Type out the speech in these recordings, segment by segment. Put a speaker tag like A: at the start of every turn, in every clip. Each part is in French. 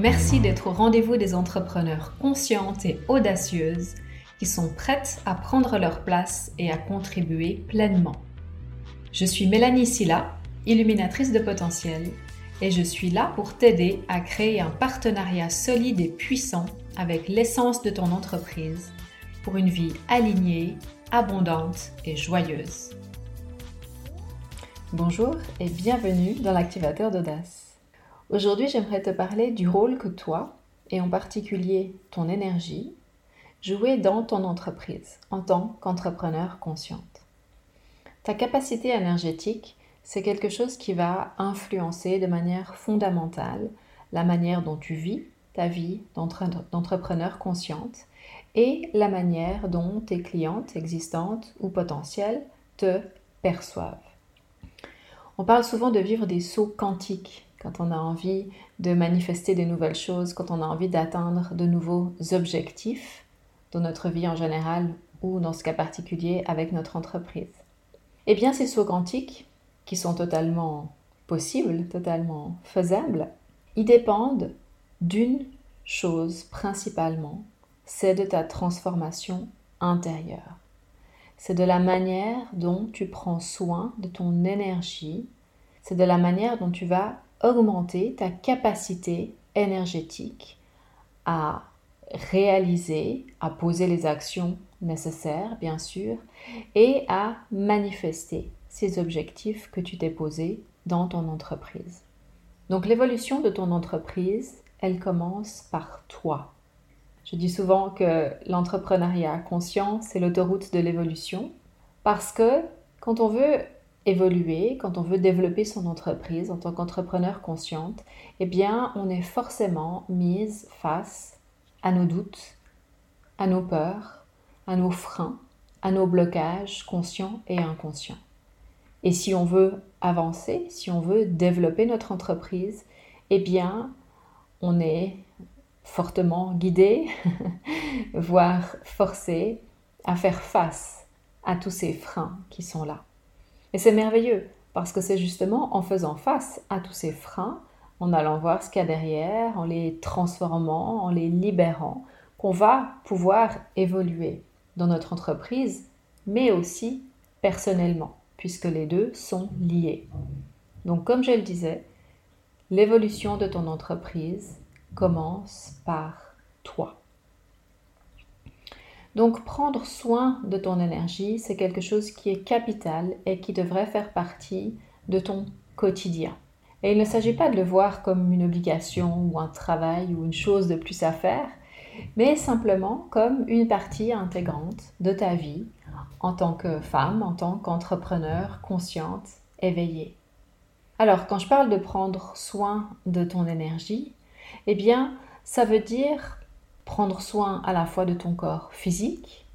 A: Merci d'être au rendez-vous des entrepreneurs conscientes et audacieuses qui sont prêtes à prendre leur place et à contribuer pleinement. Je suis Mélanie Silla, illuminatrice de potentiel, et je suis là pour t'aider à créer un partenariat solide et puissant avec l'essence de ton entreprise pour une vie alignée, abondante et joyeuse. Bonjour et bienvenue dans l'activateur d'audace. Aujourd'hui, j'aimerais te parler du rôle que toi, et en particulier ton énergie, jouez dans ton entreprise en tant qu'entrepreneur consciente. Ta capacité énergétique, c'est quelque chose qui va influencer de manière fondamentale la manière dont tu vis ta vie d'entrepreneur consciente et la manière dont tes clientes existantes ou potentielles te perçoivent. On parle souvent de vivre des sauts quantiques quand on a envie de manifester de nouvelles choses, quand on a envie d'atteindre de nouveaux objectifs dans notre vie en général ou dans ce cas particulier avec notre entreprise. Eh bien, ces sauts quantiques, qui sont totalement possibles, totalement faisables, ils dépendent d'une chose principalement, c'est de ta transformation intérieure. C'est de la manière dont tu prends soin de ton énergie. C'est de la manière dont tu vas augmenter ta capacité énergétique à réaliser, à poser les actions nécessaires, bien sûr, et à manifester ces objectifs que tu t'es posés dans ton entreprise. Donc l'évolution de ton entreprise, elle commence par toi. Je dis souvent que l'entrepreneuriat conscient, c'est l'autoroute de l'évolution parce que quand on veut évoluer, quand on veut développer son entreprise en tant qu'entrepreneur consciente, eh bien, on est forcément mise face à nos doutes, à nos peurs, à nos freins, à nos blocages conscients et inconscients. Et si on veut avancer, si on veut développer notre entreprise, eh bien, on est fortement guidé, voire forcé à faire face à tous ces freins qui sont là. Et c'est merveilleux parce que c'est justement en faisant face à tous ces freins, en allant voir ce qu'il y a derrière, en les transformant, en les libérant, qu'on va pouvoir évoluer dans notre entreprise, mais aussi personnellement, puisque les deux sont liés. Donc comme je le disais, l'évolution de ton entreprise, commence par toi. Donc prendre soin de ton énergie, c'est quelque chose qui est capital et qui devrait faire partie de ton quotidien. Et il ne s'agit pas de le voir comme une obligation ou un travail ou une chose de plus à faire, mais simplement comme une partie intégrante de ta vie en tant que femme, en tant qu'entrepreneur consciente, éveillée. Alors, quand je parle de prendre soin de ton énergie, eh bien, ça veut dire prendre soin à la fois de ton corps physique,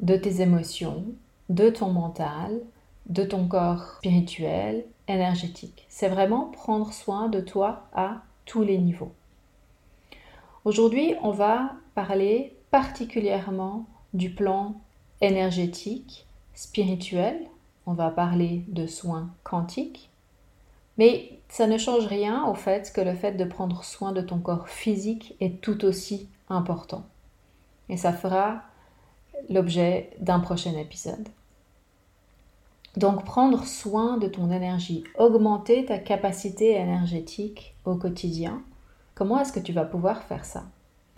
A: de tes émotions, de ton mental, de ton corps spirituel, énergétique. C'est vraiment prendre soin de toi à tous les niveaux. Aujourd'hui, on va parler particulièrement du plan énergétique, spirituel. On va parler de soins quantiques. Mais ça ne change rien au fait que le fait de prendre soin de ton corps physique est tout aussi important. Et ça fera l'objet d'un prochain épisode. Donc prendre soin de ton énergie, augmenter ta capacité énergétique au quotidien. Comment est-ce que tu vas pouvoir faire ça?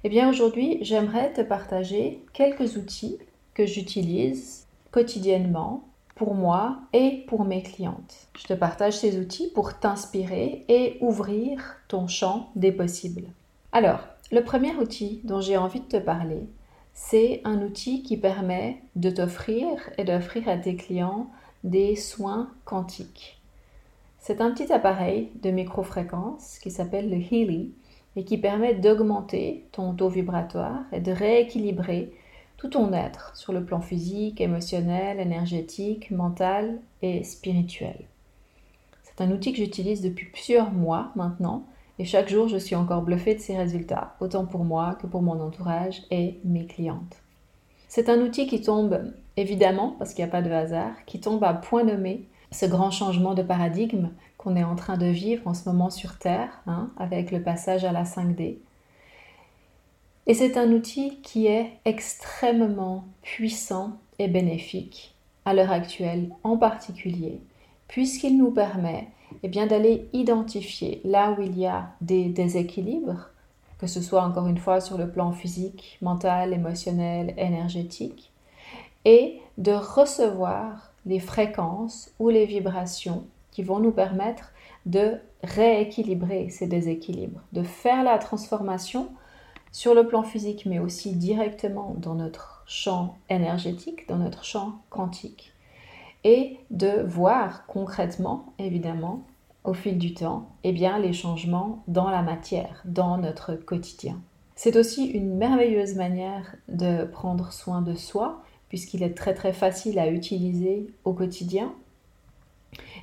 A: Eh bien aujourd'hui, j'aimerais te partager quelques outils que j'utilise quotidiennement pour moi et pour mes clientes. Je te partage ces outils pour t'inspirer et ouvrir ton champ des possibles. Alors, le premier outil dont j'ai envie de te parler, c'est un outil qui permet de t'offrir et d'offrir à tes clients des soins quantiques. C'est un petit appareil de microfréquence qui s'appelle le Healy et qui permet d'augmenter ton taux vibratoire et de rééquilibrer tout ton être sur le plan physique, émotionnel, énergétique, mental et spirituel. C'est un outil que j'utilise depuis plusieurs mois maintenant et chaque jour je suis encore bluffée de ses résultats, autant pour moi que pour mon entourage et mes clientes. C'est un outil qui tombe, évidemment, parce qu'il n'y a pas de hasard, qui tombe à point nommé ce grand changement de paradigme qu'on est en train de vivre en ce moment sur Terre, hein, avec le passage à la 5D. Et c'est un outil qui est extrêmement puissant et bénéfique à l'heure actuelle en particulier, puisqu'il nous permet bien, d'aller identifier là où il y a des déséquilibres, que ce soit encore une fois sur le plan physique, mental, émotionnel, énergétique, et de recevoir les fréquences ou les vibrations qui vont nous permettre de rééquilibrer ces déséquilibres, de faire la transformation sur le plan physique, mais aussi directement dans notre champ énergétique, dans notre champ quantique, et de voir concrètement, évidemment, au fil du temps, eh bien, les changements dans la matière, dans notre quotidien. C'est aussi une merveilleuse manière de prendre soin de soi, puisqu'il est très très facile à utiliser au quotidien,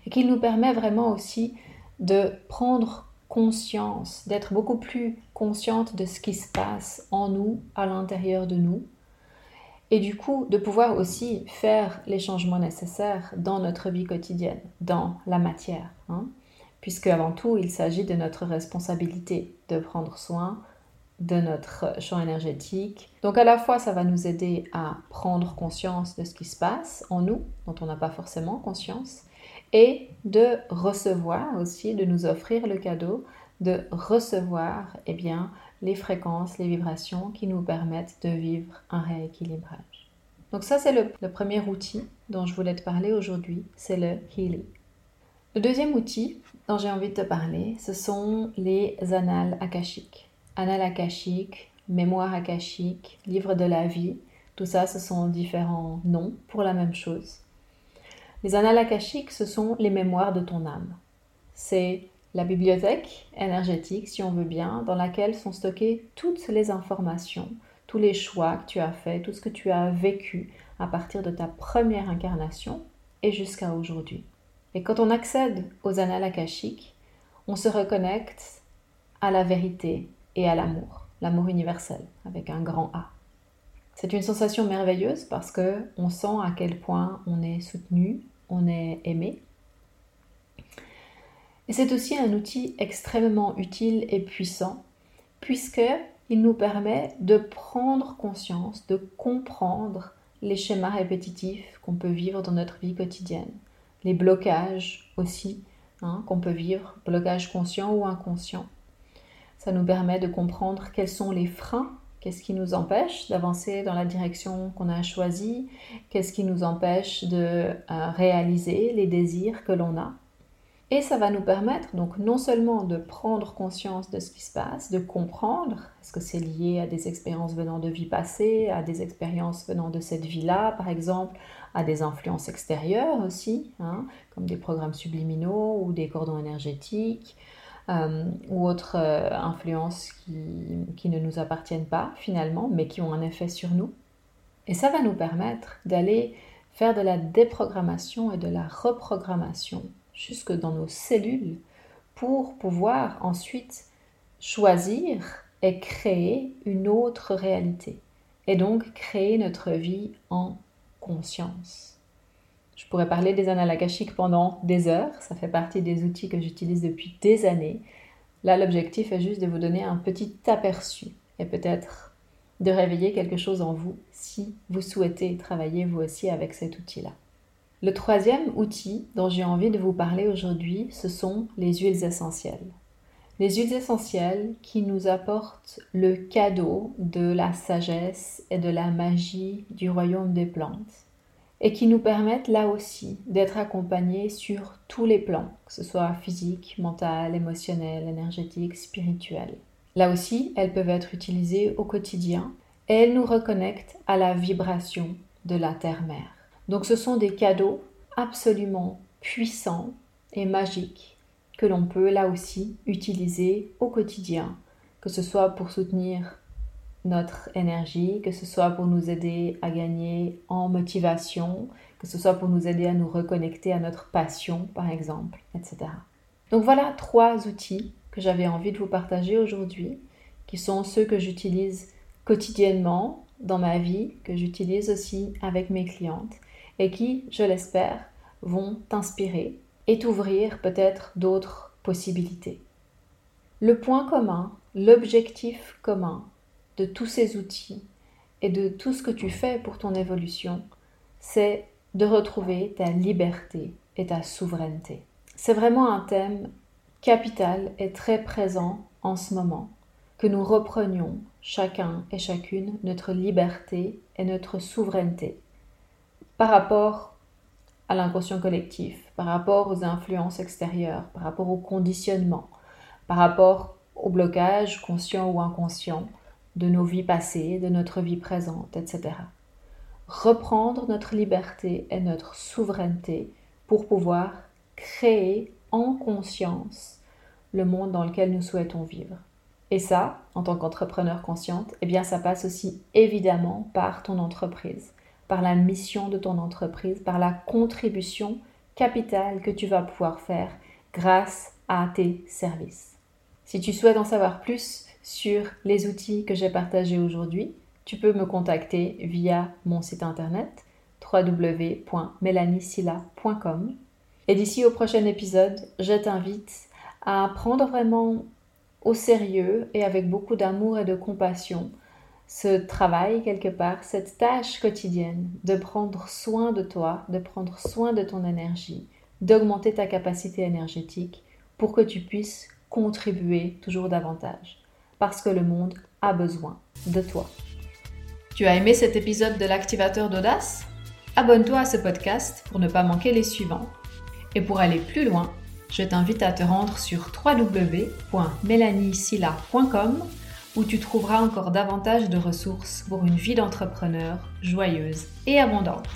A: et qu'il nous permet vraiment aussi de prendre conscience, d'être beaucoup plus consciente de ce qui se passe en nous, à l'intérieur de nous, et du coup de pouvoir aussi faire les changements nécessaires dans notre vie quotidienne, dans la matière, hein, puisque avant tout il s'agit de notre responsabilité de prendre soin de notre champ énergétique. Donc à la fois ça va nous aider à prendre conscience de ce qui se passe en nous, dont on n'a pas forcément conscience, et de recevoir aussi, de nous offrir le cadeau de recevoir eh bien, les fréquences, les vibrations qui nous permettent de vivre un rééquilibrage. Donc ça, c'est le, premier outil dont je voulais te parler aujourd'hui, c'est le healing. Le deuxième outil dont j'ai envie de te parler, ce sont les annales akashiques. Annales akashiques, mémoire akashique, livre de la vie, tout ça, ce sont différents noms pour la même chose. Les annales akashiques, ce sont les mémoires de ton âme. C'est la bibliothèque énergétique, si on veut bien, dans laquelle sont stockées toutes les informations, tous les choix que tu as faits, tout ce que tu as vécu à partir de ta première incarnation et jusqu'à aujourd'hui. Et quand on accède aux annales akashiques, on se reconnecte à la vérité et à l'amour, l'amour universel avec un grand A. C'est une sensation merveilleuse parce que on sent à quel point on est soutenu, on est aimé. Et c'est aussi un outil extrêmement utile et puissant puisque il nous permet de prendre conscience, de comprendre les schémas répétitifs qu'on peut vivre dans notre vie quotidienne, les blocages aussi hein, qu'on peut vivre, blocages conscients ou inconscients. Ça nous permet de comprendre quels sont les freins Qu'est-ce qui nous empêche d'avancer dans la direction qu'on a choisie Qu'est-ce qui nous empêche de euh, réaliser les désirs que l'on a Et ça va nous permettre donc non seulement de prendre conscience de ce qui se passe, de comprendre, est-ce que c'est lié à des expériences venant de vie passée, à des expériences venant de cette vie-là par exemple, à des influences extérieures aussi, hein, comme des programmes subliminaux ou des cordons énergétiques, euh, ou autres euh, influences qui, qui, ne nous appartiennent pas finalement, mais qui ont un effet sur nous. Et ça va nous permettre d'aller faire de la déprogrammation et de la reprogrammation jusque dans nos cellules pour pouvoir ensuite choisir et créer une autre réalité. Et donc créer notre vie en conscience. Je pourrais parler des annales pendant des heures, ça fait partie des outils que j'utilise depuis des années. Là, l'objectif est juste de vous donner un petit aperçu et peut-être de réveiller quelque chose en vous si vous souhaitez travailler vous aussi avec cet outil-là. Le troisième outil dont j'ai envie de vous parler aujourd'hui, ce sont les huiles essentielles. Les huiles essentielles qui nous apportent le cadeau de la sagesse et de la magie du royaume des plantes et qui nous permettent là aussi d'être accompagnés sur tous les plans, que ce soit physique, mental, émotionnel, énergétique, spirituel. Là aussi, elles peuvent être utilisées au quotidien et elles nous reconnectent à la vibration de la terre-mère. Donc ce sont des cadeaux absolument puissants et magiques que l'on peut là aussi utiliser au quotidien, que ce soit pour soutenir notre énergie, que ce soit pour nous aider à gagner en motivation, que ce soit pour nous aider à nous reconnecter à notre passion, par exemple, etc. Donc voilà trois outils que j'avais envie de vous partager aujourd'hui, qui sont ceux que j'utilise quotidiennement dans ma vie, que j'utilise aussi avec mes clientes, et qui, je l'espère, vont t'inspirer et t'ouvrir peut-être d'autres possibilités. Le point commun, l'objectif commun de tous ces outils et de tout ce que tu fais pour ton évolution, c'est de retrouver ta liberté et ta souveraineté. C'est vraiment un thème capital et très présent en ce moment, que nous reprenions chacun et chacune notre liberté et notre souveraineté par rapport à l'inconscient collectif, par rapport aux influences extérieures, par rapport au conditionnement, par rapport au blocage conscient ou inconscient de nos vies passées, de notre vie présente, etc. Reprendre notre liberté et notre souveraineté pour pouvoir créer en conscience le monde dans lequel nous souhaitons vivre. Et ça, en tant qu'entrepreneur consciente, eh bien ça passe aussi évidemment par ton entreprise, par la mission de ton entreprise, par la contribution capitale que tu vas pouvoir faire grâce à tes services. Si tu souhaites en savoir plus sur les outils que j'ai partagés aujourd'hui, tu peux me contacter via mon site internet www.melanisila.com. Et d'ici au prochain épisode, je t'invite à prendre vraiment au sérieux et avec beaucoup d'amour et de compassion ce travail quelque part, cette tâche quotidienne de prendre soin de toi, de prendre soin de ton énergie, d'augmenter ta capacité énergétique pour que tu puisses contribuer toujours davantage. Parce que le monde a besoin de toi. Tu as aimé cet épisode de l'activateur d'audace? Abonne-toi à ce podcast pour ne pas manquer les suivants. Et pour aller plus loin, je t'invite à te rendre sur www.melaniesilla.com où tu trouveras encore davantage de ressources pour une vie d'entrepreneur joyeuse et abondante.